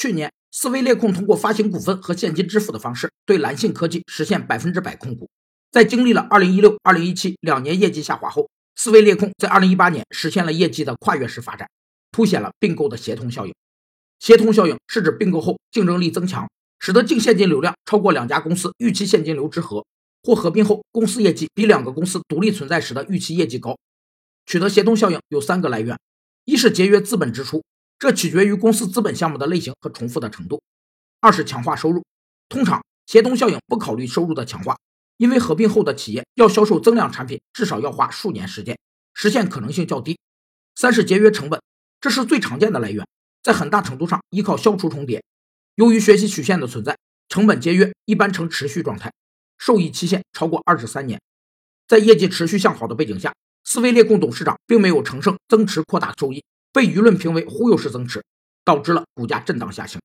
去年，思维猎控通过发行股份和现金支付的方式，对蓝信科技实现百分之百控股。在经历了2016、2017两年业绩下滑后，思维猎控在2018年实现了业绩的跨越式发展，凸显了并购的协同效应。协同效应是指并购后竞争力增强，使得净现金流量超过两家公司预期现金流之和，或合并后公司业绩比两个公司独立存在时的预期业绩高。取得协同效应有三个来源：一是节约资本支出，这取决于公司资本项目的类型和重复的程度；二是强化收入，通常协同效应不考虑收入的强化，因为合并后的企业要销售增量产品，至少要花数年时间，实现可能性较低；三是节约成本，这是最常见的来源。在很大程度上依靠消除重叠。由于学习曲线的存在，成本节约一般呈持续状态，受益期限超过二至三年。在业绩持续向好的背景下，思维猎控董事长并没有乘胜增持扩大收益，被舆论评为忽悠式增持，导致了股价震荡下行。